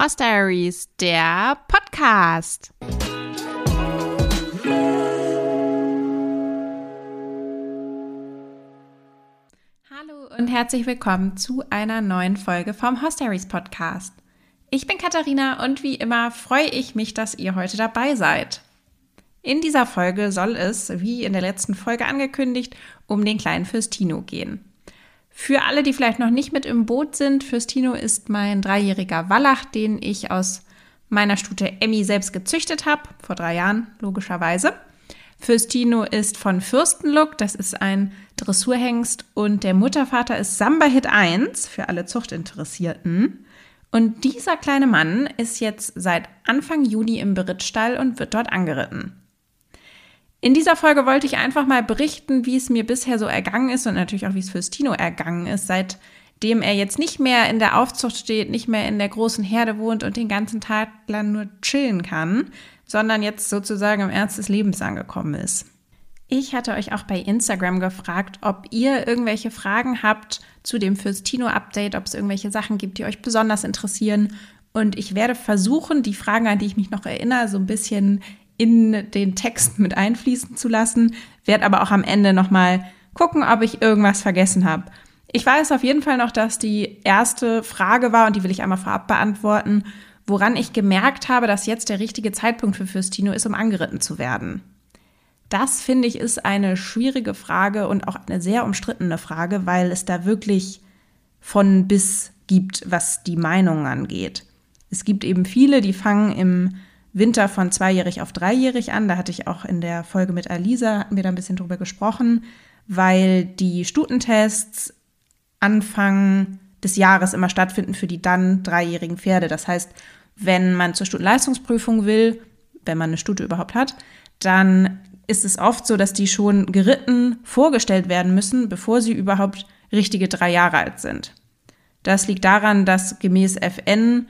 Horse Diaries, der Podcast. Hallo und herzlich willkommen zu einer neuen Folge vom Horse Diaries Podcast. Ich bin Katharina und wie immer freue ich mich, dass ihr heute dabei seid. In dieser Folge soll es, wie in der letzten Folge angekündigt, um den kleinen Fürstino gehen. Für alle, die vielleicht noch nicht mit im Boot sind, Fürstino ist mein dreijähriger Wallach, den ich aus meiner Stute Emmy selbst gezüchtet habe, vor drei Jahren logischerweise. Fürstino ist von Fürstenlook, das ist ein Dressurhengst und der Muttervater ist Samba Hit 1 für alle Zuchtinteressierten. Und dieser kleine Mann ist jetzt seit Anfang Juni im Berittstall und wird dort angeritten. In dieser Folge wollte ich einfach mal berichten, wie es mir bisher so ergangen ist und natürlich auch, wie es für Stino ergangen ist, seitdem er jetzt nicht mehr in der Aufzucht steht, nicht mehr in der großen Herde wohnt und den ganzen Tag lang nur chillen kann, sondern jetzt sozusagen im Ernst des Lebens angekommen ist. Ich hatte euch auch bei Instagram gefragt, ob ihr irgendwelche Fragen habt zu dem Fürstino-Update, ob es irgendwelche Sachen gibt, die euch besonders interessieren. Und ich werde versuchen, die Fragen, an die ich mich noch erinnere, so ein bisschen in den Text mit einfließen zu lassen, werde aber auch am Ende nochmal gucken, ob ich irgendwas vergessen habe. Ich weiß auf jeden Fall noch, dass die erste Frage war, und die will ich einmal vorab beantworten, woran ich gemerkt habe, dass jetzt der richtige Zeitpunkt für Fürstino ist, um angeritten zu werden. Das finde ich ist eine schwierige Frage und auch eine sehr umstrittene Frage, weil es da wirklich von bis gibt, was die Meinungen angeht. Es gibt eben viele, die fangen im Winter von zweijährig auf dreijährig an. Da hatte ich auch in der Folge mit Alisa, hatten wir da ein bisschen drüber gesprochen, weil die Stutentests Anfang des Jahres immer stattfinden für die dann dreijährigen Pferde. Das heißt, wenn man zur Stutenleistungsprüfung will, wenn man eine Stute überhaupt hat, dann ist es oft so, dass die schon geritten vorgestellt werden müssen, bevor sie überhaupt richtige drei Jahre alt sind. Das liegt daran, dass gemäß FN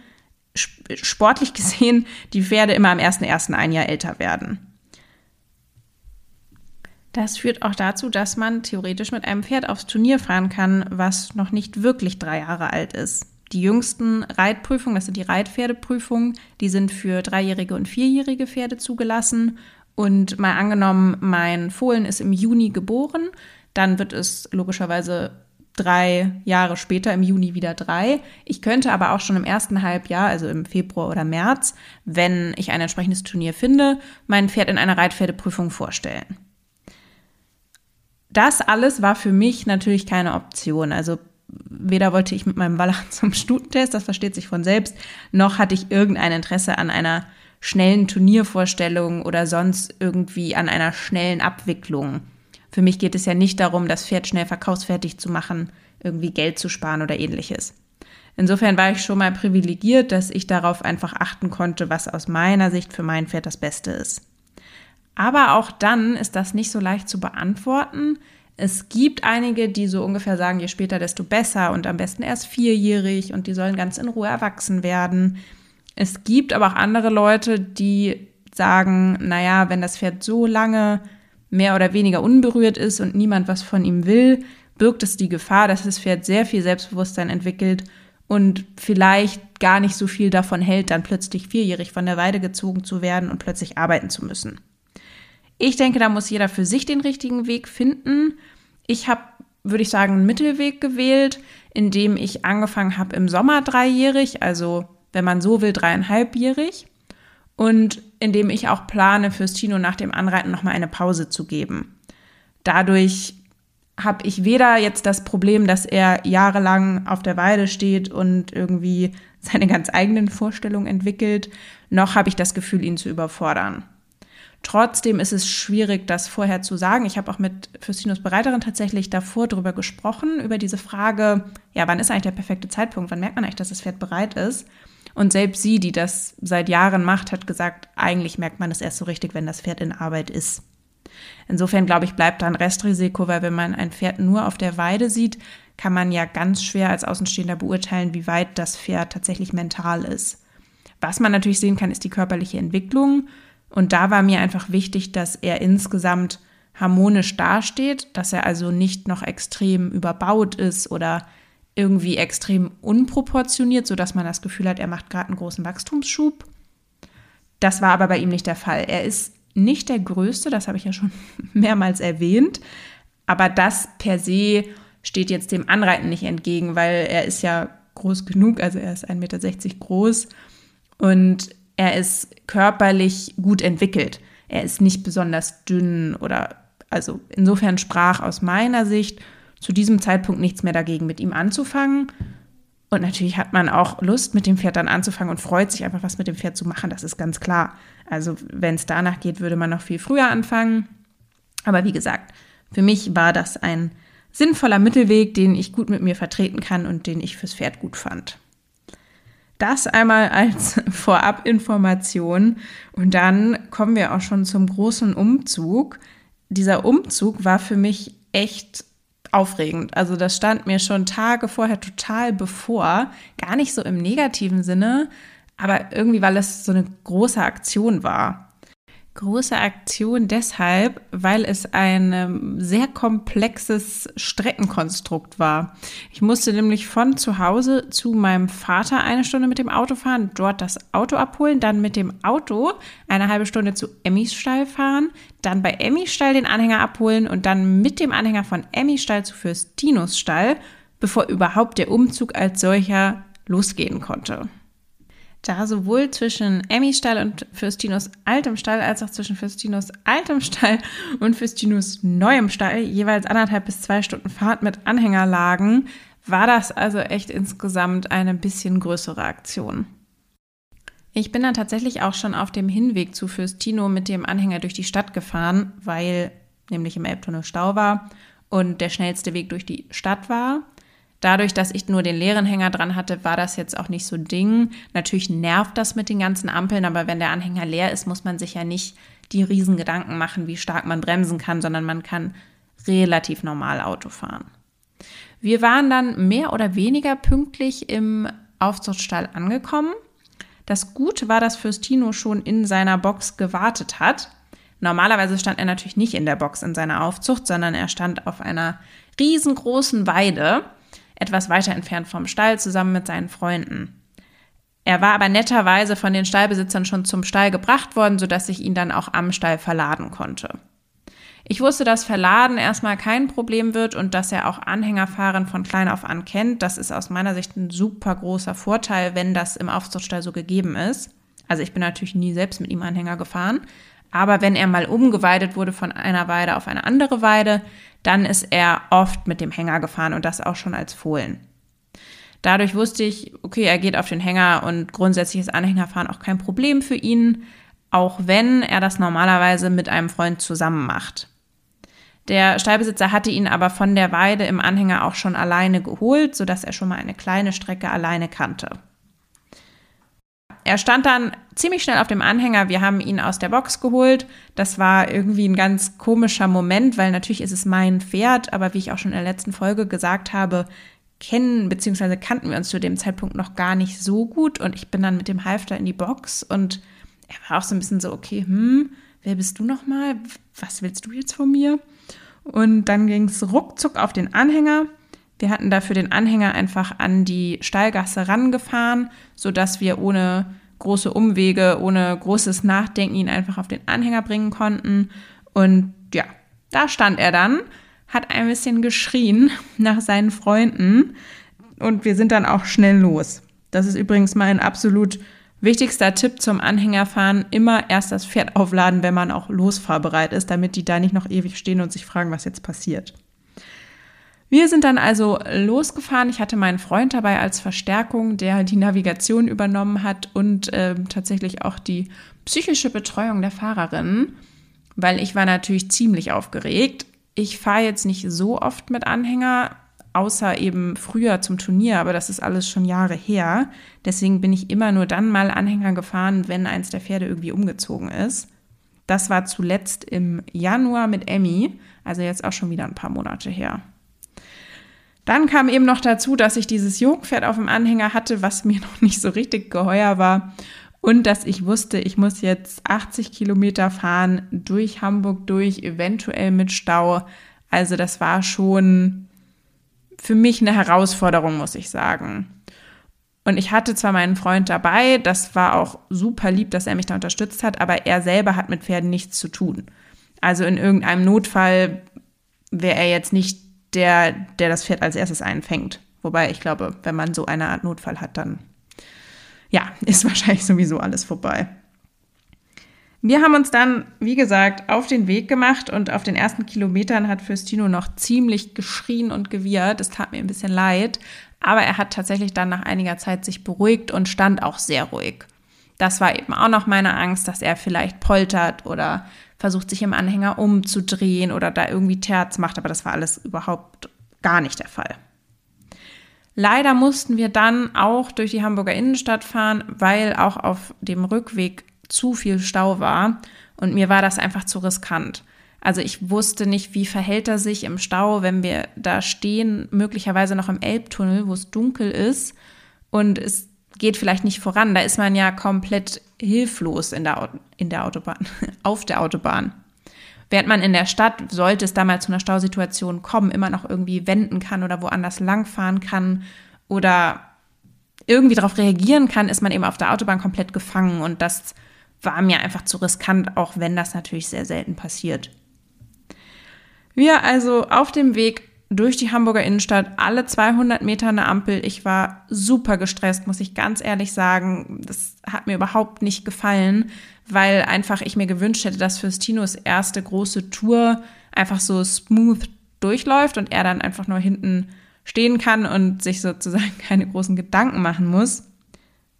sportlich gesehen die Pferde immer am 1.1. ein Jahr älter werden. Das führt auch dazu, dass man theoretisch mit einem Pferd aufs Turnier fahren kann, was noch nicht wirklich drei Jahre alt ist. Die jüngsten Reitprüfungen, das sind die Reitpferdeprüfungen, die sind für dreijährige und vierjährige Pferde zugelassen. Und mal angenommen, mein Fohlen ist im Juni geboren, dann wird es logischerweise drei Jahre später, im Juni wieder drei. Ich könnte aber auch schon im ersten Halbjahr, also im Februar oder März, wenn ich ein entsprechendes Turnier finde, mein Pferd in einer Reitpferdeprüfung vorstellen. Das alles war für mich natürlich keine Option. Also weder wollte ich mit meinem Wallach zum Stutentest, das versteht sich von selbst, noch hatte ich irgendein Interesse an einer schnellen Turniervorstellung oder sonst irgendwie an einer schnellen Abwicklung. Für mich geht es ja nicht darum, das Pferd schnell verkaufsfertig zu machen, irgendwie Geld zu sparen oder ähnliches. Insofern war ich schon mal privilegiert, dass ich darauf einfach achten konnte, was aus meiner Sicht für mein Pferd das Beste ist. Aber auch dann ist das nicht so leicht zu beantworten. Es gibt einige, die so ungefähr sagen, je später, desto besser und am besten erst vierjährig und die sollen ganz in Ruhe erwachsen werden. Es gibt aber auch andere Leute, die sagen, naja, wenn das Pferd so lange mehr oder weniger unberührt ist und niemand was von ihm will, birgt es die Gefahr, dass das Pferd sehr viel Selbstbewusstsein entwickelt und vielleicht gar nicht so viel davon hält, dann plötzlich vierjährig von der Weide gezogen zu werden und plötzlich arbeiten zu müssen. Ich denke, da muss jeder für sich den richtigen Weg finden. Ich habe, würde ich sagen, einen Mittelweg gewählt, indem ich angefangen habe im Sommer dreijährig, also wenn man so will, dreieinhalbjährig und indem ich auch plane, fürs Tino nach dem Anreiten nochmal eine Pause zu geben. Dadurch habe ich weder jetzt das Problem, dass er jahrelang auf der Weide steht und irgendwie seine ganz eigenen Vorstellungen entwickelt, noch habe ich das Gefühl, ihn zu überfordern. Trotzdem ist es schwierig, das vorher zu sagen. Ich habe auch mit Fürstinos Bereiterin tatsächlich davor drüber gesprochen, über diese Frage, ja, wann ist eigentlich der perfekte Zeitpunkt? Wann merkt man eigentlich, dass das Pferd bereit ist? Und selbst sie, die das seit Jahren macht, hat gesagt, eigentlich merkt man es erst so richtig, wenn das Pferd in Arbeit ist. Insofern glaube ich, bleibt da ein Restrisiko, weil wenn man ein Pferd nur auf der Weide sieht, kann man ja ganz schwer als Außenstehender beurteilen, wie weit das Pferd tatsächlich mental ist. Was man natürlich sehen kann, ist die körperliche Entwicklung. Und da war mir einfach wichtig, dass er insgesamt harmonisch dasteht, dass er also nicht noch extrem überbaut ist oder irgendwie extrem unproportioniert, sodass man das Gefühl hat, er macht gerade einen großen Wachstumsschub. Das war aber bei ihm nicht der Fall. Er ist nicht der Größte, das habe ich ja schon mehrmals erwähnt, aber das per se steht jetzt dem Anreiten nicht entgegen, weil er ist ja groß genug, also er ist 1,60 Meter groß und er ist körperlich gut entwickelt. Er ist nicht besonders dünn oder also insofern sprach aus meiner Sicht zu diesem Zeitpunkt nichts mehr dagegen, mit ihm anzufangen. Und natürlich hat man auch Lust, mit dem Pferd dann anzufangen und freut sich einfach, was mit dem Pferd zu machen. Das ist ganz klar. Also, wenn es danach geht, würde man noch viel früher anfangen. Aber wie gesagt, für mich war das ein sinnvoller Mittelweg, den ich gut mit mir vertreten kann und den ich fürs Pferd gut fand. Das einmal als Vorabinformation. Und dann kommen wir auch schon zum großen Umzug. Dieser Umzug war für mich echt aufregend. Also das stand mir schon Tage vorher total bevor, gar nicht so im negativen Sinne, aber irgendwie, weil es so eine große Aktion war große Aktion deshalb, weil es ein ähm, sehr komplexes Streckenkonstrukt war. Ich musste nämlich von zu Hause zu meinem Vater eine Stunde mit dem Auto fahren, dort das Auto abholen, dann mit dem Auto eine halbe Stunde zu Emmys Stall fahren, dann bei Emmys Stall den Anhänger abholen und dann mit dem Anhänger von Emmys Stall zu Fürstinos Stall, bevor überhaupt der Umzug als solcher losgehen konnte da sowohl zwischen Emmy Stall und Fürstinos altem Stall als auch zwischen Fürstinos altem Stall und Fürstinos neuem Stall jeweils anderthalb bis zwei Stunden Fahrt mit Anhänger lagen, war das also echt insgesamt eine bisschen größere Aktion. Ich bin dann tatsächlich auch schon auf dem Hinweg zu Fürstino mit dem Anhänger durch die Stadt gefahren, weil nämlich im Elbtunnel Stau war und der schnellste Weg durch die Stadt war. Dadurch, dass ich nur den leeren Hänger dran hatte, war das jetzt auch nicht so Ding. Natürlich nervt das mit den ganzen Ampeln, aber wenn der Anhänger leer ist, muss man sich ja nicht die riesen Gedanken machen, wie stark man bremsen kann, sondern man kann relativ normal Auto fahren. Wir waren dann mehr oder weniger pünktlich im Aufzuchtstall angekommen. Das Gute war, dass Fürstino schon in seiner Box gewartet hat. Normalerweise stand er natürlich nicht in der Box in seiner Aufzucht, sondern er stand auf einer riesengroßen Weide etwas weiter entfernt vom Stall zusammen mit seinen Freunden. Er war aber netterweise von den Stallbesitzern schon zum Stall gebracht worden, sodass ich ihn dann auch am Stall verladen konnte. Ich wusste, dass Verladen erstmal kein Problem wird und dass er auch Anhängerfahren von klein auf an kennt. Das ist aus meiner Sicht ein super großer Vorteil, wenn das im Aufzuchtstall so gegeben ist. Also ich bin natürlich nie selbst mit ihm Anhänger gefahren, aber wenn er mal umgeweidet wurde von einer Weide auf eine andere Weide, dann ist er oft mit dem Hänger gefahren und das auch schon als Fohlen. Dadurch wusste ich, okay, er geht auf den Hänger und grundsätzlich ist Anhängerfahren auch kein Problem für ihn, auch wenn er das normalerweise mit einem Freund zusammen macht. Der Stallbesitzer hatte ihn aber von der Weide im Anhänger auch schon alleine geholt, sodass er schon mal eine kleine Strecke alleine kannte. Er stand dann ziemlich schnell auf dem Anhänger. Wir haben ihn aus der Box geholt. Das war irgendwie ein ganz komischer Moment, weil natürlich ist es mein Pferd, aber wie ich auch schon in der letzten Folge gesagt habe, kennen bzw. kannten wir uns zu dem Zeitpunkt noch gar nicht so gut und ich bin dann mit dem Halfter in die Box und er war auch so ein bisschen so, okay, hm, wer bist du nochmal? Was willst du jetzt von mir? Und dann ging es ruckzuck auf den Anhänger. Wir hatten dafür den Anhänger einfach an die Stallgasse rangefahren, sodass wir ohne große Umwege, ohne großes Nachdenken ihn einfach auf den Anhänger bringen konnten. Und ja, da stand er dann, hat ein bisschen geschrien nach seinen Freunden und wir sind dann auch schnell los. Das ist übrigens mein absolut wichtigster Tipp zum Anhängerfahren. Immer erst das Pferd aufladen, wenn man auch losfahrbereit ist, damit die da nicht noch ewig stehen und sich fragen, was jetzt passiert. Wir sind dann also losgefahren. Ich hatte meinen Freund dabei als Verstärkung, der die Navigation übernommen hat und äh, tatsächlich auch die psychische Betreuung der Fahrerin, weil ich war natürlich ziemlich aufgeregt. Ich fahre jetzt nicht so oft mit Anhänger, außer eben früher zum Turnier, aber das ist alles schon Jahre her. Deswegen bin ich immer nur dann mal Anhänger gefahren, wenn eins der Pferde irgendwie umgezogen ist. Das war zuletzt im Januar mit Emmy, also jetzt auch schon wieder ein paar Monate her. Dann kam eben noch dazu, dass ich dieses Jungpferd auf dem Anhänger hatte, was mir noch nicht so richtig geheuer war. Und dass ich wusste, ich muss jetzt 80 Kilometer fahren, durch Hamburg durch, eventuell mit Stau. Also das war schon für mich eine Herausforderung, muss ich sagen. Und ich hatte zwar meinen Freund dabei, das war auch super lieb, dass er mich da unterstützt hat, aber er selber hat mit Pferden nichts zu tun. Also in irgendeinem Notfall wäre er jetzt nicht der, der das Pferd als erstes einfängt. Wobei ich glaube, wenn man so eine Art Notfall hat, dann ja, ist wahrscheinlich sowieso alles vorbei. Wir haben uns dann, wie gesagt, auf den Weg gemacht und auf den ersten Kilometern hat Fürstino noch ziemlich geschrien und gewirrt. Es tat mir ein bisschen leid, aber er hat tatsächlich dann nach einiger Zeit sich beruhigt und stand auch sehr ruhig. Das war eben auch noch meine Angst, dass er vielleicht poltert oder versucht, sich im Anhänger umzudrehen oder da irgendwie Terz macht, aber das war alles überhaupt gar nicht der Fall. Leider mussten wir dann auch durch die Hamburger Innenstadt fahren, weil auch auf dem Rückweg zu viel Stau war und mir war das einfach zu riskant. Also ich wusste nicht, wie verhält er sich im Stau, wenn wir da stehen, möglicherweise noch im Elbtunnel, wo es dunkel ist und es geht vielleicht nicht voran. Da ist man ja komplett hilflos in der, in der Autobahn, auf der Autobahn. Während man in der Stadt, sollte es da mal zu einer Stausituation kommen, immer noch irgendwie wenden kann oder woanders langfahren kann oder irgendwie darauf reagieren kann, ist man eben auf der Autobahn komplett gefangen. Und das war mir einfach zu riskant, auch wenn das natürlich sehr selten passiert. Wir also auf dem Weg durch die Hamburger Innenstadt, alle 200 Meter eine Ampel. Ich war super gestresst, muss ich ganz ehrlich sagen. Das hat mir überhaupt nicht gefallen, weil einfach ich mir gewünscht hätte, dass Fürstinos erste große Tour einfach so smooth durchläuft und er dann einfach nur hinten stehen kann und sich sozusagen keine großen Gedanken machen muss.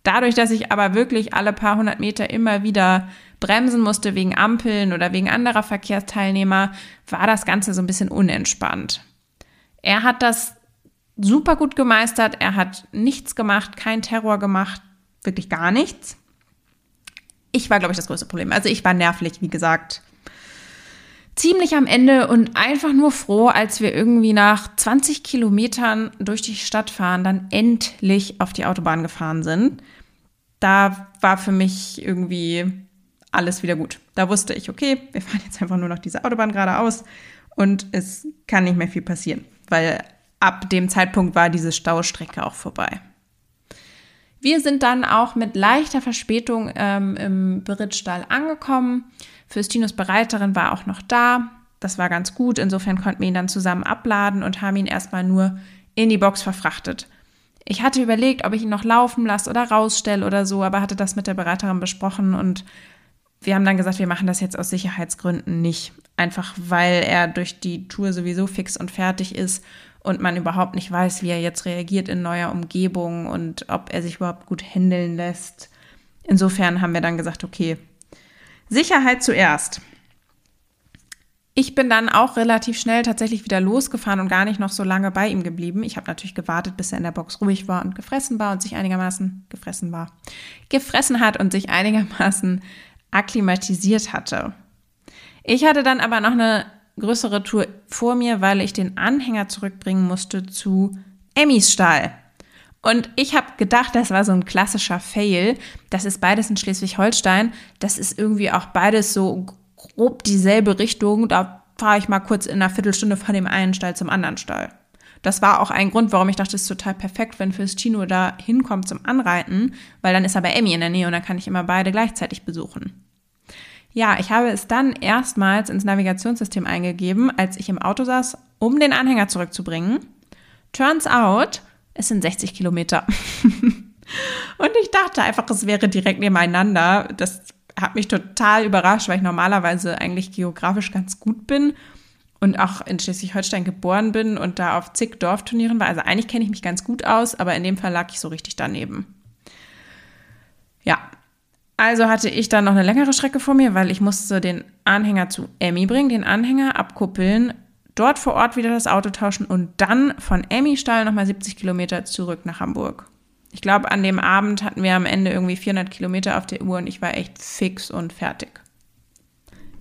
Dadurch, dass ich aber wirklich alle paar hundert Meter immer wieder bremsen musste wegen Ampeln oder wegen anderer Verkehrsteilnehmer, war das Ganze so ein bisschen unentspannt. Er hat das super gut gemeistert. Er hat nichts gemacht, kein Terror gemacht, wirklich gar nichts. Ich war, glaube ich, das größte Problem. Also ich war nervlich, wie gesagt, ziemlich am Ende und einfach nur froh, als wir irgendwie nach 20 Kilometern durch die Stadt fahren, dann endlich auf die Autobahn gefahren sind. Da war für mich irgendwie alles wieder gut. Da wusste ich, okay, wir fahren jetzt einfach nur noch diese Autobahn geradeaus und es kann nicht mehr viel passieren weil ab dem Zeitpunkt war diese Staustrecke auch vorbei. Wir sind dann auch mit leichter Verspätung ähm, im Berittstall angekommen. Fürstinos Bereiterin war auch noch da. Das war ganz gut. Insofern konnten wir ihn dann zusammen abladen und haben ihn erstmal nur in die Box verfrachtet. Ich hatte überlegt, ob ich ihn noch laufen lasse oder rausstelle oder so, aber hatte das mit der Bereiterin besprochen und wir haben dann gesagt, wir machen das jetzt aus Sicherheitsgründen nicht. Einfach weil er durch die Tour sowieso fix und fertig ist und man überhaupt nicht weiß, wie er jetzt reagiert in neuer Umgebung und ob er sich überhaupt gut handeln lässt. Insofern haben wir dann gesagt, okay, Sicherheit zuerst. Ich bin dann auch relativ schnell tatsächlich wieder losgefahren und gar nicht noch so lange bei ihm geblieben. Ich habe natürlich gewartet, bis er in der Box ruhig war und gefressen war und sich einigermaßen gefressen war, gefressen hat und sich einigermaßen akklimatisiert hatte. Ich hatte dann aber noch eine größere Tour vor mir, weil ich den Anhänger zurückbringen musste zu Emmys Stall. Und ich habe gedacht, das war so ein klassischer Fail. Das ist beides in Schleswig-Holstein. Das ist irgendwie auch beides so grob dieselbe Richtung. Da fahre ich mal kurz in einer Viertelstunde von dem einen Stall zum anderen Stall. Das war auch ein Grund, warum ich dachte, es ist total perfekt, wenn Fürstino da hinkommt zum Anreiten, weil dann ist aber Emmy in der Nähe und dann kann ich immer beide gleichzeitig besuchen. Ja, ich habe es dann erstmals ins Navigationssystem eingegeben, als ich im Auto saß, um den Anhänger zurückzubringen. Turns out, es sind 60 Kilometer. und ich dachte einfach, es wäre direkt nebeneinander. Das hat mich total überrascht, weil ich normalerweise eigentlich geografisch ganz gut bin und auch in Schleswig-Holstein geboren bin und da auf zig Dorfturnieren war. Also eigentlich kenne ich mich ganz gut aus, aber in dem Fall lag ich so richtig daneben. Ja, also hatte ich dann noch eine längere Strecke vor mir, weil ich musste den Anhänger zu Emmy bringen, den Anhänger abkuppeln, dort vor Ort wieder das Auto tauschen und dann von Emmy Stall nochmal 70 Kilometer zurück nach Hamburg. Ich glaube, an dem Abend hatten wir am Ende irgendwie 400 Kilometer auf der Uhr und ich war echt fix und fertig.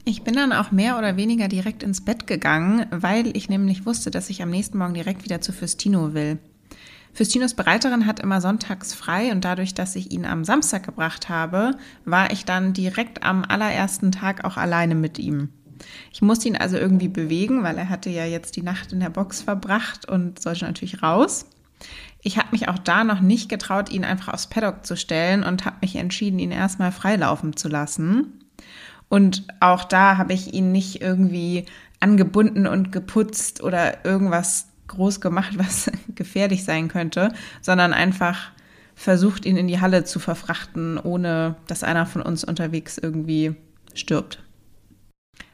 Ich bin dann auch mehr oder weniger direkt ins Bett gegangen, weil ich nämlich wusste, dass ich am nächsten Morgen direkt wieder zu Fürstino will. Fürstinos Bereiterin hat immer sonntags frei und dadurch, dass ich ihn am Samstag gebracht habe, war ich dann direkt am allerersten Tag auch alleine mit ihm. Ich musste ihn also irgendwie bewegen, weil er hatte ja jetzt die Nacht in der Box verbracht und sollte natürlich raus. Ich habe mich auch da noch nicht getraut, ihn einfach aufs Paddock zu stellen und habe mich entschieden, ihn erstmal freilaufen zu lassen. Und auch da habe ich ihn nicht irgendwie angebunden und geputzt oder irgendwas groß gemacht, was gefährlich sein könnte, sondern einfach versucht, ihn in die Halle zu verfrachten, ohne dass einer von uns unterwegs irgendwie stirbt.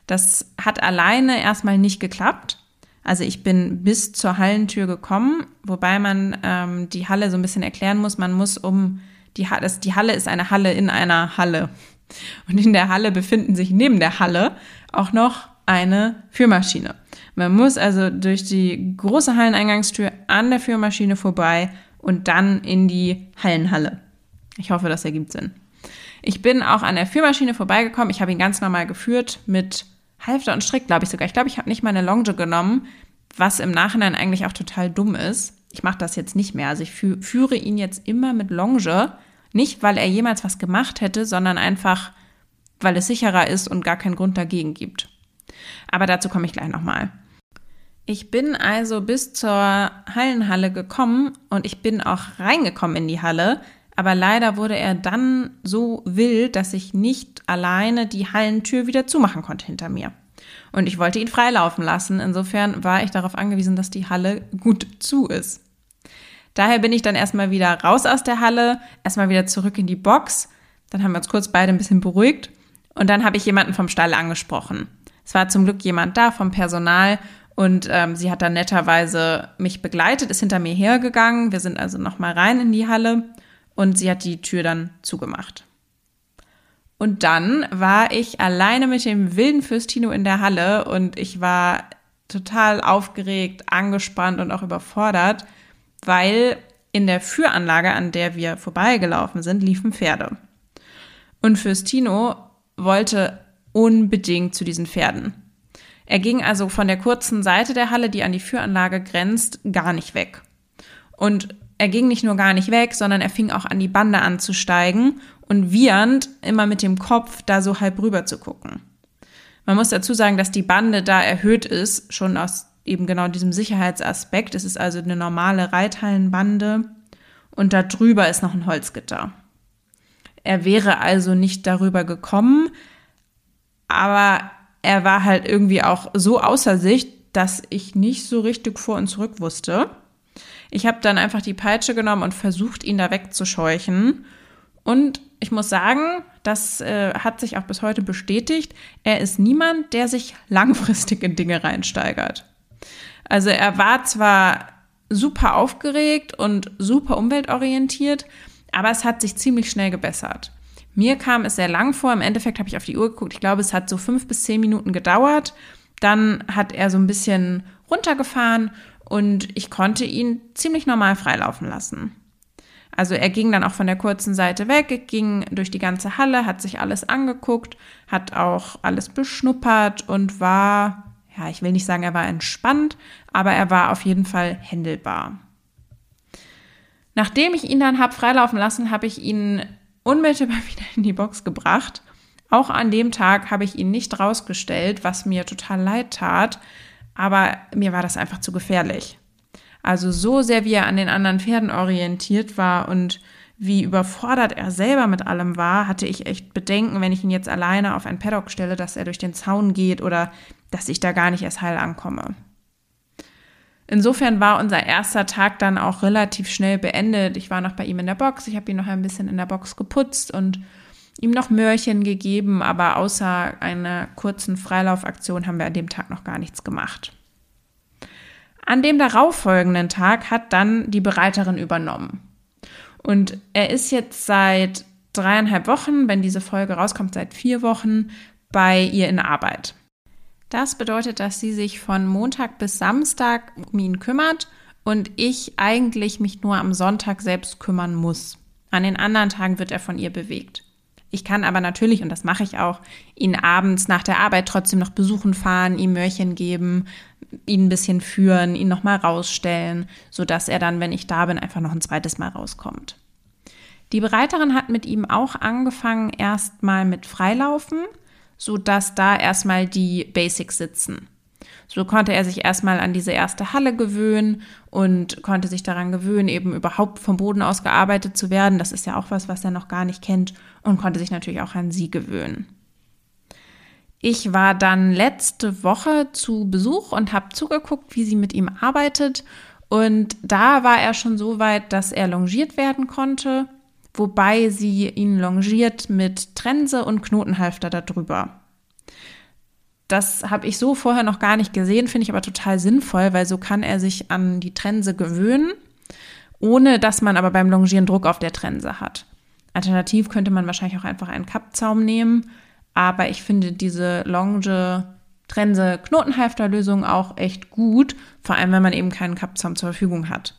Das hat alleine erstmal nicht geklappt. Also ich bin bis zur Hallentür gekommen, wobei man ähm, die Halle so ein bisschen erklären muss. Man muss um die Halle, die Halle ist eine Halle in einer Halle. Und in der Halle befinden sich neben der Halle auch noch eine Führmaschine. Man muss also durch die große Halleneingangstür an der Führmaschine vorbei und dann in die Hallenhalle. Ich hoffe, das ergibt Sinn. Ich bin auch an der Führmaschine vorbeigekommen. Ich habe ihn ganz normal geführt mit Halfter und Strick, glaube ich sogar. Ich glaube, ich habe nicht meine Longe genommen, was im Nachhinein eigentlich auch total dumm ist. Ich mache das jetzt nicht mehr. Also ich fü führe ihn jetzt immer mit Longe. Nicht, weil er jemals was gemacht hätte, sondern einfach, weil es sicherer ist und gar keinen Grund dagegen gibt. Aber dazu komme ich gleich nochmal. Ich bin also bis zur Hallenhalle gekommen und ich bin auch reingekommen in die Halle, aber leider wurde er dann so wild, dass ich nicht alleine die Hallentür wieder zumachen konnte hinter mir. Und ich wollte ihn freilaufen lassen. Insofern war ich darauf angewiesen, dass die Halle gut zu ist. Daher bin ich dann erstmal wieder raus aus der Halle, erstmal wieder zurück in die Box. Dann haben wir uns kurz beide ein bisschen beruhigt. Und dann habe ich jemanden vom Stall angesprochen. Es war zum Glück jemand da vom Personal und ähm, sie hat dann netterweise mich begleitet, ist hinter mir hergegangen. Wir sind also nochmal rein in die Halle und sie hat die Tür dann zugemacht. Und dann war ich alleine mit dem wilden Fürstino in der Halle und ich war total aufgeregt, angespannt und auch überfordert, weil in der Führanlage, an der wir vorbeigelaufen sind, liefen Pferde. Und Fürstino wollte unbedingt zu diesen Pferden. Er ging also von der kurzen Seite der Halle, die an die Führanlage grenzt, gar nicht weg. Und er ging nicht nur gar nicht weg, sondern er fing auch an, die Bande anzusteigen und wiehernd immer mit dem Kopf da so halb rüber zu gucken. Man muss dazu sagen, dass die Bande da erhöht ist, schon aus eben genau diesem Sicherheitsaspekt. Es ist also eine normale Reithallenbande und da drüber ist noch ein Holzgitter. Er wäre also nicht darüber gekommen, aber er war halt irgendwie auch so außer sich, dass ich nicht so richtig vor und zurück wusste. Ich habe dann einfach die Peitsche genommen und versucht, ihn da wegzuscheuchen. Und ich muss sagen, das äh, hat sich auch bis heute bestätigt. Er ist niemand, der sich langfristig in Dinge reinsteigert. Also er war zwar super aufgeregt und super umweltorientiert, aber es hat sich ziemlich schnell gebessert. Mir kam es sehr lang vor. Im Endeffekt habe ich auf die Uhr geguckt. Ich glaube, es hat so fünf bis zehn Minuten gedauert. Dann hat er so ein bisschen runtergefahren und ich konnte ihn ziemlich normal freilaufen lassen. Also er ging dann auch von der kurzen Seite weg, ging durch die ganze Halle, hat sich alles angeguckt, hat auch alles beschnuppert und war, ja, ich will nicht sagen, er war entspannt, aber er war auf jeden Fall händelbar. Nachdem ich ihn dann habe freilaufen lassen, habe ich ihn unmittelbar wieder in die Box gebracht. Auch an dem Tag habe ich ihn nicht rausgestellt, was mir total leid tat, aber mir war das einfach zu gefährlich. Also so sehr, wie er an den anderen Pferden orientiert war und wie überfordert er selber mit allem war, hatte ich echt Bedenken, wenn ich ihn jetzt alleine auf ein Paddock stelle, dass er durch den Zaun geht oder dass ich da gar nicht erst heil ankomme. Insofern war unser erster Tag dann auch relativ schnell beendet. Ich war noch bei ihm in der Box, ich habe ihn noch ein bisschen in der Box geputzt und ihm noch Möhrchen gegeben, aber außer einer kurzen Freilaufaktion haben wir an dem Tag noch gar nichts gemacht. An dem darauffolgenden Tag hat dann die Bereiterin übernommen. Und er ist jetzt seit dreieinhalb Wochen, wenn diese Folge rauskommt, seit vier Wochen bei ihr in Arbeit. Das bedeutet, dass sie sich von Montag bis Samstag um ihn kümmert und ich eigentlich mich nur am Sonntag selbst kümmern muss. An den anderen Tagen wird er von ihr bewegt. Ich kann aber natürlich, und das mache ich auch, ihn abends nach der Arbeit trotzdem noch besuchen fahren, ihm Möhrchen geben, ihn ein bisschen führen, ihn nochmal rausstellen, sodass er dann, wenn ich da bin, einfach noch ein zweites Mal rauskommt. Die Bereiterin hat mit ihm auch angefangen, erstmal mit Freilaufen sodass da erstmal die Basics sitzen. So konnte er sich erstmal an diese erste Halle gewöhnen und konnte sich daran gewöhnen, eben überhaupt vom Boden aus gearbeitet zu werden. Das ist ja auch was, was er noch gar nicht kennt und konnte sich natürlich auch an sie gewöhnen. Ich war dann letzte Woche zu Besuch und habe zugeguckt, wie sie mit ihm arbeitet. Und da war er schon so weit, dass er longiert werden konnte, wobei sie ihn longiert mit Trense und Knotenhalfter darüber. Das habe ich so vorher noch gar nicht gesehen, finde ich aber total sinnvoll, weil so kann er sich an die Trense gewöhnen, ohne dass man aber beim Longieren Druck auf der Trense hat. Alternativ könnte man wahrscheinlich auch einfach einen Kappzaum nehmen, aber ich finde diese Longe Trense Knotenhalfter Lösung auch echt gut, vor allem wenn man eben keinen Kappzaum zur Verfügung hat.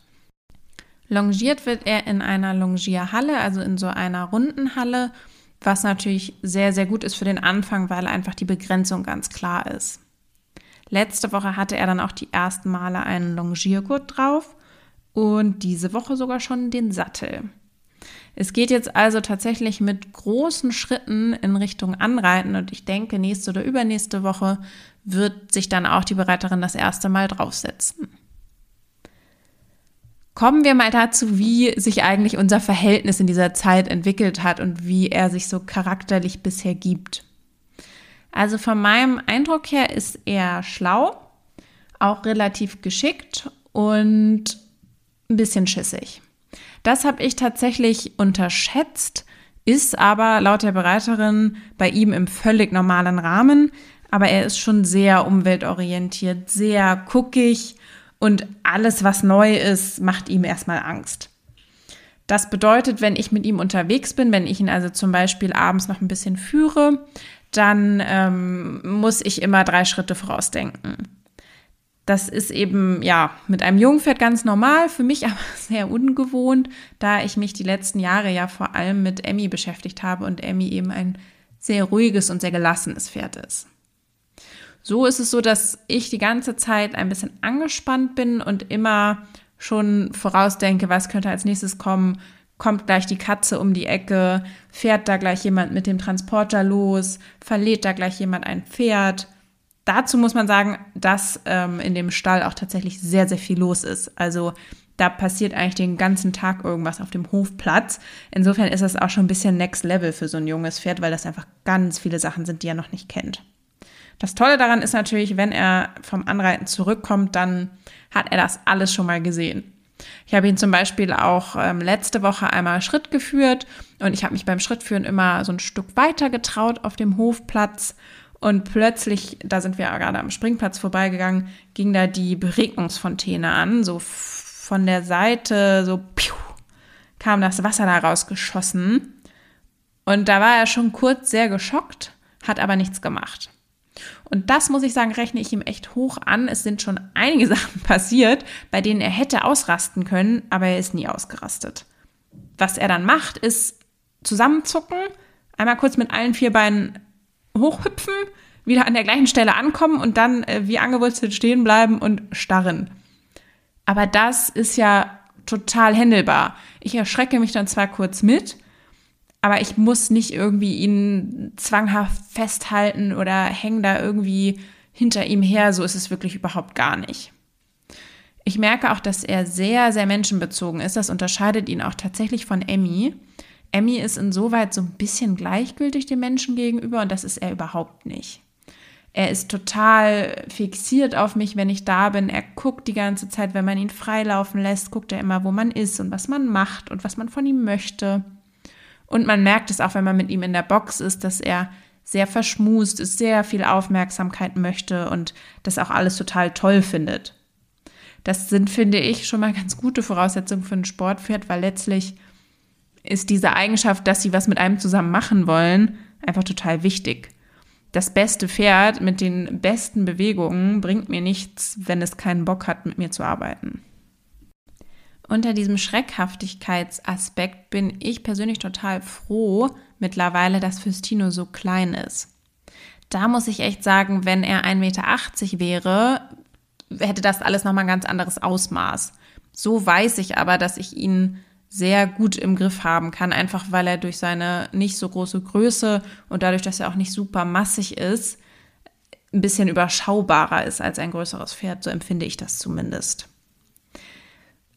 Longiert wird er in einer Longierhalle, also in so einer runden Halle was natürlich sehr, sehr gut ist für den Anfang, weil einfach die Begrenzung ganz klar ist. Letzte Woche hatte er dann auch die ersten Male einen Longiergurt drauf und diese Woche sogar schon den Sattel. Es geht jetzt also tatsächlich mit großen Schritten in Richtung Anreiten und ich denke, nächste oder übernächste Woche wird sich dann auch die Bereiterin das erste Mal draufsetzen. Kommen wir mal dazu, wie sich eigentlich unser Verhältnis in dieser Zeit entwickelt hat und wie er sich so charakterlich bisher gibt. Also von meinem Eindruck her ist er schlau, auch relativ geschickt und ein bisschen schissig. Das habe ich tatsächlich unterschätzt, ist aber laut der Bereiterin bei ihm im völlig normalen Rahmen. Aber er ist schon sehr umweltorientiert, sehr guckig und alles, was neu ist, macht ihm erstmal Angst. Das bedeutet, wenn ich mit ihm unterwegs bin, wenn ich ihn also zum Beispiel abends noch ein bisschen führe, dann ähm, muss ich immer drei Schritte vorausdenken. Das ist eben, ja, mit einem Jungpferd ganz normal, für mich aber sehr ungewohnt, da ich mich die letzten Jahre ja vor allem mit Emmy beschäftigt habe und Emmy eben ein sehr ruhiges und sehr gelassenes Pferd ist. So ist es so, dass ich die ganze Zeit ein bisschen angespannt bin und immer schon vorausdenke, was könnte als nächstes kommen. Kommt gleich die Katze um die Ecke? Fährt da gleich jemand mit dem Transporter los? Verlädt da gleich jemand ein Pferd? Dazu muss man sagen, dass ähm, in dem Stall auch tatsächlich sehr, sehr viel los ist. Also da passiert eigentlich den ganzen Tag irgendwas auf dem Hofplatz. Insofern ist das auch schon ein bisschen Next Level für so ein junges Pferd, weil das einfach ganz viele Sachen sind, die er noch nicht kennt. Das Tolle daran ist natürlich, wenn er vom Anreiten zurückkommt, dann hat er das alles schon mal gesehen. Ich habe ihn zum Beispiel auch ähm, letzte Woche einmal Schritt geführt und ich habe mich beim Schrittführen immer so ein Stück weiter getraut auf dem Hofplatz und plötzlich, da sind wir gerade am Springplatz vorbeigegangen, ging da die Beregnungsfontäne an, so von der Seite, so piu, kam das Wasser da rausgeschossen und da war er schon kurz sehr geschockt, hat aber nichts gemacht. Und das muss ich sagen, rechne ich ihm echt hoch an. Es sind schon einige Sachen passiert, bei denen er hätte ausrasten können, aber er ist nie ausgerastet. Was er dann macht, ist zusammenzucken, einmal kurz mit allen vier Beinen hochhüpfen, wieder an der gleichen Stelle ankommen und dann äh, wie angewurzelt stehen bleiben und starren. Aber das ist ja total händelbar. Ich erschrecke mich dann zwar kurz mit, aber ich muss nicht irgendwie ihn zwanghaft festhalten oder hängen da irgendwie hinter ihm her. So ist es wirklich überhaupt gar nicht. Ich merke auch, dass er sehr, sehr menschenbezogen ist. Das unterscheidet ihn auch tatsächlich von Emmy. Emmy ist insoweit so ein bisschen gleichgültig dem Menschen gegenüber und das ist er überhaupt nicht. Er ist total fixiert auf mich, wenn ich da bin. Er guckt die ganze Zeit, wenn man ihn freilaufen lässt, guckt er immer, wo man ist und was man macht und was man von ihm möchte. Und man merkt es auch, wenn man mit ihm in der Box ist, dass er sehr verschmust ist, sehr viel Aufmerksamkeit möchte und das auch alles total toll findet. Das sind, finde ich, schon mal ganz gute Voraussetzungen für ein Sportpferd, weil letztlich ist diese Eigenschaft, dass sie was mit einem zusammen machen wollen, einfach total wichtig. Das beste Pferd mit den besten Bewegungen bringt mir nichts, wenn es keinen Bock hat, mit mir zu arbeiten unter diesem Schreckhaftigkeitsaspekt bin ich persönlich total froh mittlerweile, dass Fürstino so klein ist. Da muss ich echt sagen, wenn er 1,80 Meter wäre, hätte das alles nochmal ein ganz anderes Ausmaß. So weiß ich aber, dass ich ihn sehr gut im Griff haben kann, einfach weil er durch seine nicht so große Größe und dadurch, dass er auch nicht super massig ist, ein bisschen überschaubarer ist als ein größeres Pferd, so empfinde ich das zumindest.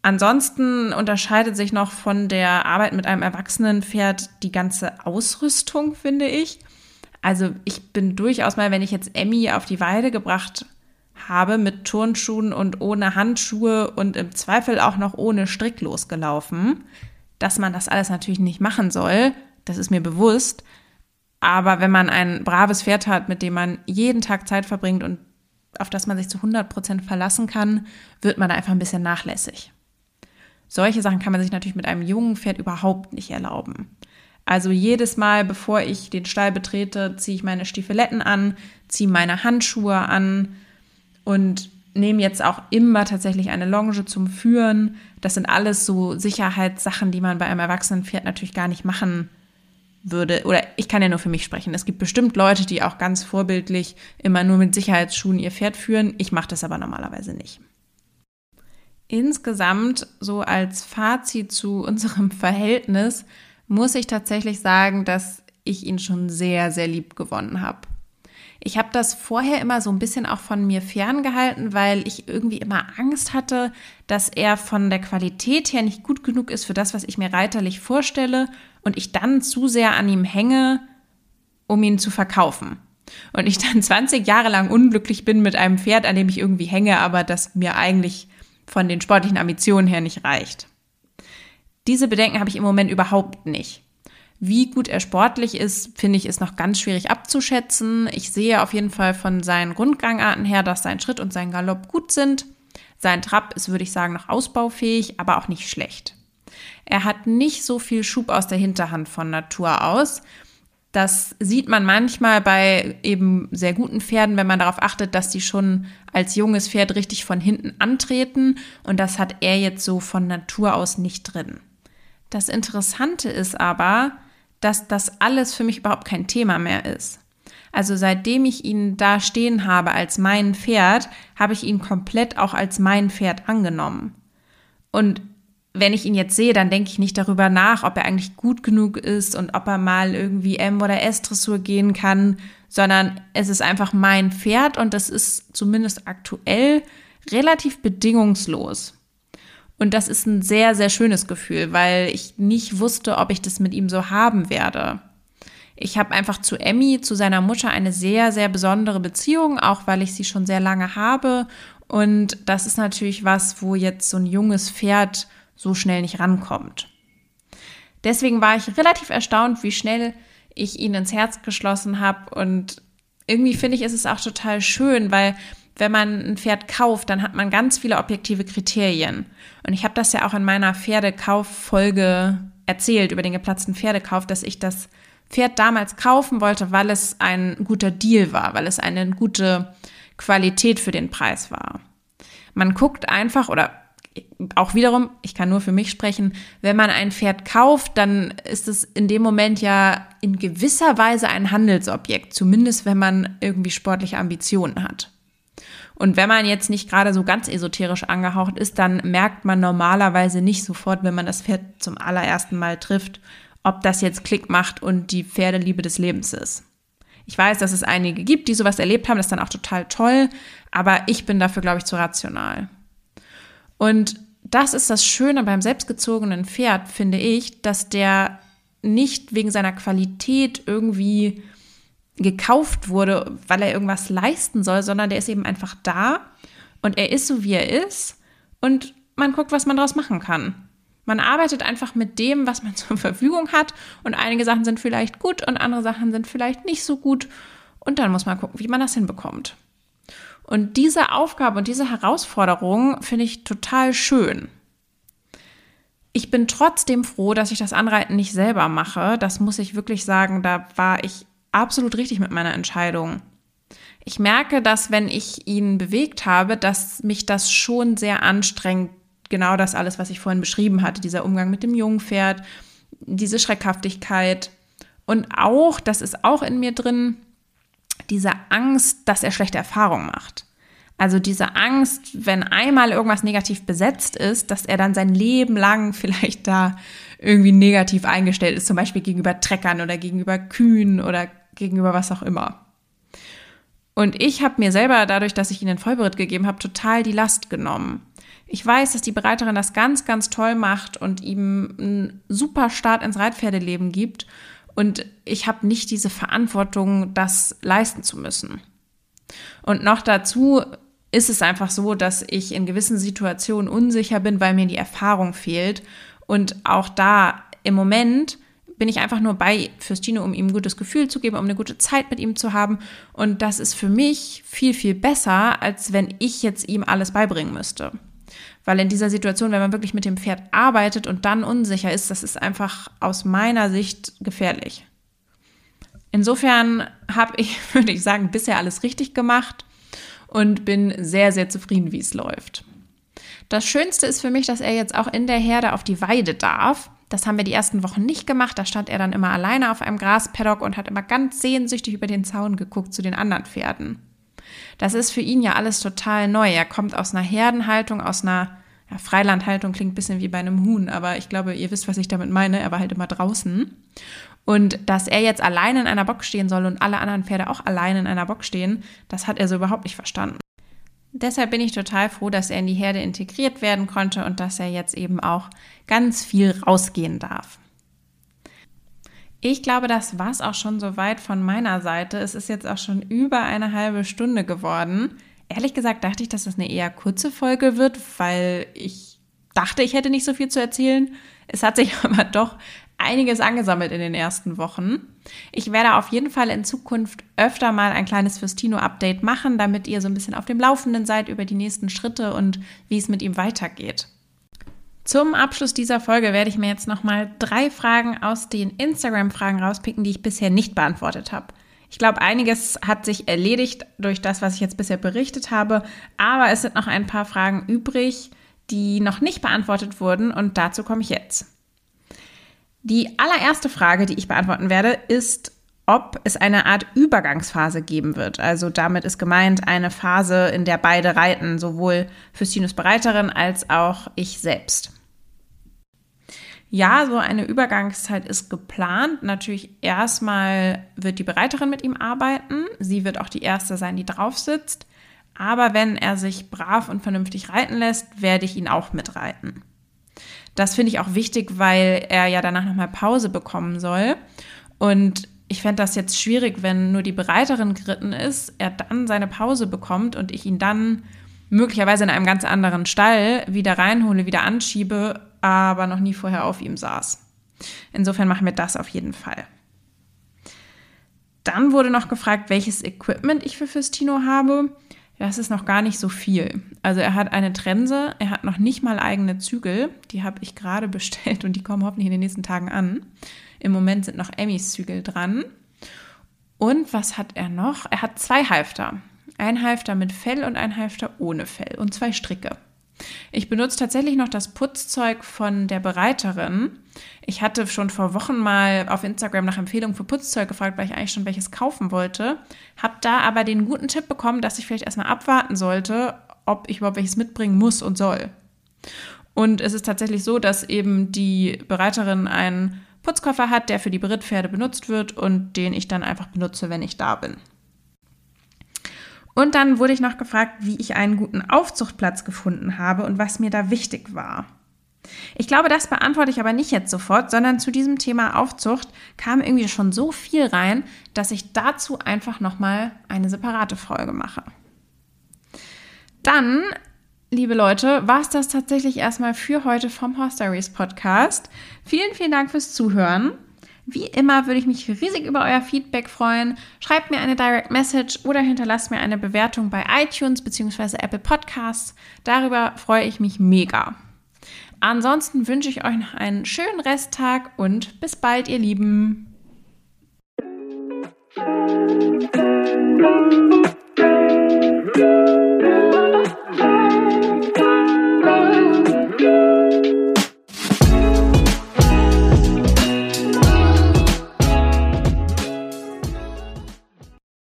Ansonsten unterscheidet sich noch von der Arbeit mit einem erwachsenen Pferd die ganze Ausrüstung, finde ich. Also ich bin durchaus mal, wenn ich jetzt Emmy auf die Weide gebracht habe mit Turnschuhen und ohne Handschuhe und im Zweifel auch noch ohne Strick losgelaufen. Dass man das alles natürlich nicht machen soll, das ist mir bewusst. Aber wenn man ein braves Pferd hat, mit dem man jeden Tag Zeit verbringt und auf das man sich zu 100 Prozent verlassen kann, wird man einfach ein bisschen nachlässig. Solche Sachen kann man sich natürlich mit einem jungen Pferd überhaupt nicht erlauben. Also jedes Mal, bevor ich den Stall betrete, ziehe ich meine Stiefeletten an, ziehe meine Handschuhe an und nehme jetzt auch immer tatsächlich eine Longe zum Führen. Das sind alles so Sicherheitssachen, die man bei einem erwachsenen Pferd natürlich gar nicht machen würde. Oder ich kann ja nur für mich sprechen. Es gibt bestimmt Leute, die auch ganz vorbildlich immer nur mit Sicherheitsschuhen ihr Pferd führen. Ich mache das aber normalerweise nicht. Insgesamt, so als Fazit zu unserem Verhältnis, muss ich tatsächlich sagen, dass ich ihn schon sehr, sehr lieb gewonnen habe. Ich habe das vorher immer so ein bisschen auch von mir ferngehalten, weil ich irgendwie immer Angst hatte, dass er von der Qualität her nicht gut genug ist für das, was ich mir reiterlich vorstelle und ich dann zu sehr an ihm hänge, um ihn zu verkaufen. Und ich dann 20 Jahre lang unglücklich bin mit einem Pferd, an dem ich irgendwie hänge, aber das mir eigentlich von den sportlichen Ambitionen her nicht reicht. Diese Bedenken habe ich im Moment überhaupt nicht. Wie gut er sportlich ist, finde ich, ist noch ganz schwierig abzuschätzen. Ich sehe auf jeden Fall von seinen Grundgangarten her, dass sein Schritt und sein Galopp gut sind. Sein Trab ist, würde ich sagen, noch ausbaufähig, aber auch nicht schlecht. Er hat nicht so viel Schub aus der Hinterhand von Natur aus. Das sieht man manchmal bei eben sehr guten Pferden, wenn man darauf achtet, dass die schon als junges Pferd richtig von hinten antreten. Und das hat er jetzt so von Natur aus nicht drin. Das Interessante ist aber, dass das alles für mich überhaupt kein Thema mehr ist. Also seitdem ich ihn da stehen habe als mein Pferd, habe ich ihn komplett auch als mein Pferd angenommen. Und wenn ich ihn jetzt sehe, dann denke ich nicht darüber nach, ob er eigentlich gut genug ist und ob er mal irgendwie M- oder S-Dressur gehen kann, sondern es ist einfach mein Pferd und das ist zumindest aktuell relativ bedingungslos. Und das ist ein sehr, sehr schönes Gefühl, weil ich nicht wusste, ob ich das mit ihm so haben werde. Ich habe einfach zu Emmy, zu seiner Mutter, eine sehr, sehr besondere Beziehung, auch weil ich sie schon sehr lange habe. Und das ist natürlich was, wo jetzt so ein junges Pferd so schnell nicht rankommt. Deswegen war ich relativ erstaunt, wie schnell ich ihn ins Herz geschlossen habe. Und irgendwie finde ich, ist es auch total schön, weil wenn man ein Pferd kauft, dann hat man ganz viele objektive Kriterien. Und ich habe das ja auch in meiner Pferdekauffolge erzählt über den geplatzten Pferdekauf, dass ich das Pferd damals kaufen wollte, weil es ein guter Deal war, weil es eine gute Qualität für den Preis war. Man guckt einfach oder auch wiederum, ich kann nur für mich sprechen, wenn man ein Pferd kauft, dann ist es in dem Moment ja in gewisser Weise ein Handelsobjekt, zumindest wenn man irgendwie sportliche Ambitionen hat. Und wenn man jetzt nicht gerade so ganz esoterisch angehaucht ist, dann merkt man normalerweise nicht sofort, wenn man das Pferd zum allerersten Mal trifft, ob das jetzt Klick macht und die Pferdeliebe des Lebens ist. Ich weiß, dass es einige gibt, die sowas erlebt haben, das ist dann auch total toll, aber ich bin dafür, glaube ich, zu rational. Und das ist das Schöne beim selbstgezogenen Pferd, finde ich, dass der nicht wegen seiner Qualität irgendwie gekauft wurde, weil er irgendwas leisten soll, sondern der ist eben einfach da und er ist so, wie er ist und man guckt, was man daraus machen kann. Man arbeitet einfach mit dem, was man zur Verfügung hat und einige Sachen sind vielleicht gut und andere Sachen sind vielleicht nicht so gut und dann muss man gucken, wie man das hinbekommt. Und diese Aufgabe und diese Herausforderung finde ich total schön. Ich bin trotzdem froh, dass ich das Anreiten nicht selber mache. Das muss ich wirklich sagen, da war ich absolut richtig mit meiner Entscheidung. Ich merke, dass wenn ich ihn bewegt habe, dass mich das schon sehr anstrengt, genau das alles, was ich vorhin beschrieben hatte, dieser Umgang mit dem Jungpferd, diese Schreckhaftigkeit und auch, das ist auch in mir drin, diese Angst, dass er schlechte Erfahrungen macht. Also diese Angst, wenn einmal irgendwas negativ besetzt ist, dass er dann sein Leben lang vielleicht da irgendwie negativ eingestellt ist, zum Beispiel gegenüber Treckern oder gegenüber Kühen oder gegenüber was auch immer. Und ich habe mir selber, dadurch, dass ich ihnen Vollberitt gegeben habe, total die Last genommen. Ich weiß, dass die Bereiterin das ganz, ganz toll macht und ihm einen super Start ins Reitpferdeleben gibt. Und ich habe nicht diese Verantwortung, das leisten zu müssen. Und noch dazu ist es einfach so, dass ich in gewissen Situationen unsicher bin, weil mir die Erfahrung fehlt. Und auch da im Moment bin ich einfach nur bei Fürstino, um ihm ein gutes Gefühl zu geben, um eine gute Zeit mit ihm zu haben. Und das ist für mich viel, viel besser, als wenn ich jetzt ihm alles beibringen müsste. Weil in dieser Situation, wenn man wirklich mit dem Pferd arbeitet und dann unsicher ist, das ist einfach aus meiner Sicht gefährlich. Insofern habe ich, würde ich sagen, bisher alles richtig gemacht und bin sehr, sehr zufrieden, wie es läuft. Das Schönste ist für mich, dass er jetzt auch in der Herde auf die Weide darf. Das haben wir die ersten Wochen nicht gemacht. Da stand er dann immer alleine auf einem Graspaddock und hat immer ganz sehnsüchtig über den Zaun geguckt zu den anderen Pferden. Das ist für ihn ja alles total neu. Er kommt aus einer Herdenhaltung, aus einer ja, Freilandhaltung, klingt ein bisschen wie bei einem Huhn, aber ich glaube, ihr wisst, was ich damit meine. Er war halt immer draußen. Und dass er jetzt alleine in einer Box stehen soll und alle anderen Pferde auch alleine in einer Box stehen, das hat er so überhaupt nicht verstanden. Deshalb bin ich total froh, dass er in die Herde integriert werden konnte und dass er jetzt eben auch ganz viel rausgehen darf. Ich glaube, das war es auch schon soweit von meiner Seite. Es ist jetzt auch schon über eine halbe Stunde geworden. Ehrlich gesagt dachte ich, dass das eine eher kurze Folge wird, weil ich dachte, ich hätte nicht so viel zu erzählen. Es hat sich aber doch einiges angesammelt in den ersten Wochen. Ich werde auf jeden Fall in Zukunft öfter mal ein kleines Fürstino-Update machen, damit ihr so ein bisschen auf dem Laufenden seid über die nächsten Schritte und wie es mit ihm weitergeht. Zum Abschluss dieser Folge werde ich mir jetzt nochmal drei Fragen aus den Instagram-Fragen rauspicken, die ich bisher nicht beantwortet habe. Ich glaube, einiges hat sich erledigt durch das, was ich jetzt bisher berichtet habe, aber es sind noch ein paar Fragen übrig, die noch nicht beantwortet wurden und dazu komme ich jetzt. Die allererste Frage, die ich beantworten werde, ist, ob es eine Art Übergangsphase geben wird. Also damit ist gemeint eine Phase, in der beide reiten, sowohl Fürstinus Bereiterin als auch ich selbst. Ja, so eine Übergangszeit ist geplant. Natürlich erstmal wird die Bereiterin mit ihm arbeiten. Sie wird auch die erste sein, die drauf sitzt. Aber wenn er sich brav und vernünftig reiten lässt, werde ich ihn auch mitreiten. Das finde ich auch wichtig, weil er ja danach nochmal Pause bekommen soll. Und ich fände das jetzt schwierig, wenn nur die Bereiterin geritten ist, er dann seine Pause bekommt und ich ihn dann möglicherweise in einem ganz anderen Stall wieder reinhole, wieder anschiebe, aber noch nie vorher auf ihm saß. Insofern machen wir das auf jeden Fall. Dann wurde noch gefragt, welches Equipment ich für Fürstino habe. Das ist noch gar nicht so viel. Also er hat eine Trense, er hat noch nicht mal eigene Zügel. Die habe ich gerade bestellt und die kommen hoffentlich in den nächsten Tagen an. Im Moment sind noch Emmys Zügel dran. Und was hat er noch? Er hat zwei Halfter. Ein Halfter mit Fell und ein Halfter ohne Fell und zwei Stricke. Ich benutze tatsächlich noch das Putzzeug von der Bereiterin. Ich hatte schon vor Wochen mal auf Instagram nach Empfehlungen für Putzzeug gefragt, weil ich eigentlich schon welches kaufen wollte. Habe da aber den guten Tipp bekommen, dass ich vielleicht erstmal abwarten sollte, ob ich überhaupt welches mitbringen muss und soll. Und es ist tatsächlich so, dass eben die Bereiterin einen Putzkoffer hat, der für die Berittpferde benutzt wird und den ich dann einfach benutze, wenn ich da bin. Und dann wurde ich noch gefragt, wie ich einen guten Aufzuchtplatz gefunden habe und was mir da wichtig war. Ich glaube, das beantworte ich aber nicht jetzt sofort, sondern zu diesem Thema Aufzucht kam irgendwie schon so viel rein, dass ich dazu einfach nochmal eine separate Folge mache. Dann, liebe Leute, war es das tatsächlich erstmal für heute vom Horse Diaries Podcast. Vielen, vielen Dank fürs Zuhören. Wie immer würde ich mich riesig über euer Feedback freuen. Schreibt mir eine Direct Message oder hinterlasst mir eine Bewertung bei iTunes bzw. Apple Podcasts. Darüber freue ich mich mega. Ansonsten wünsche ich euch noch einen schönen Resttag und bis bald, ihr Lieben. Musik